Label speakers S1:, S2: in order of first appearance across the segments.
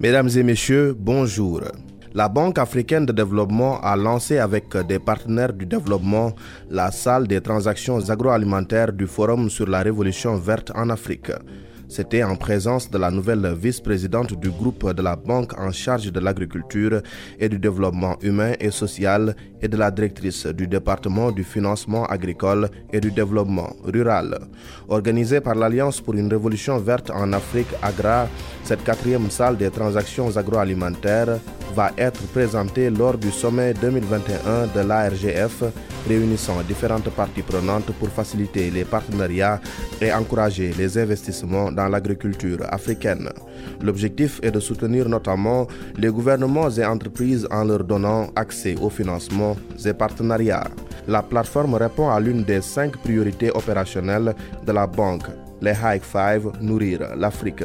S1: Mesdames et messieurs, bonjour. La Banque africaine de développement a lancé avec des partenaires du développement la salle des transactions agroalimentaires du Forum sur la révolution verte en Afrique. C'était en présence de la nouvelle vice-présidente du groupe de la Banque en charge de l'agriculture et du développement humain et social et de la directrice du département du financement agricole et du développement rural. Organisée par l'Alliance pour une révolution verte en Afrique AGRA, cette quatrième salle des transactions agroalimentaires va être présentée lors du sommet 2021 de l'ARGF réunissant différentes parties prenantes pour faciliter les partenariats et encourager les investissements dans l'agriculture africaine. L'objectif est de soutenir notamment les gouvernements et entreprises en leur donnant accès aux financements et partenariats. La plateforme répond à l'une des cinq priorités opérationnelles de la banque, les High Five Nourrir l'Afrique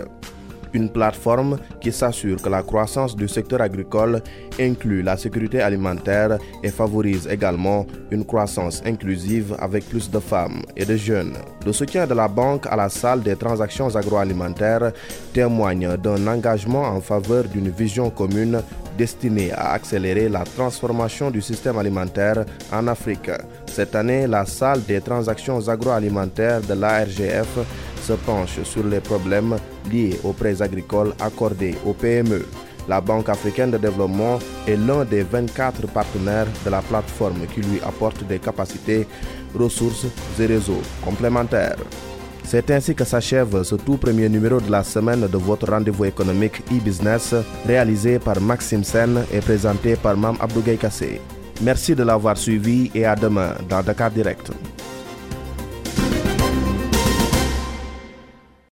S1: une plateforme qui s'assure que la croissance du secteur agricole inclut la sécurité alimentaire et favorise également une croissance inclusive avec plus de femmes et de jeunes. Le soutien de la banque à la salle des transactions agroalimentaires témoigne d'un engagement en faveur d'une vision commune destinée à accélérer la transformation du système alimentaire en Afrique. Cette année, la salle des transactions agroalimentaires de l'ARGF se penche sur les problèmes liés aux prêts agricoles accordés aux PME. La Banque africaine de développement est l'un des 24 partenaires de la plateforme qui lui apporte des capacités, ressources et réseaux complémentaires. C'est ainsi que s'achève ce tout premier numéro de la semaine de votre rendez-vous économique e-business réalisé par Maxime Sen et présenté par Mam Abdougaï Kassé. Merci de l'avoir suivi et à demain dans Dakar Direct.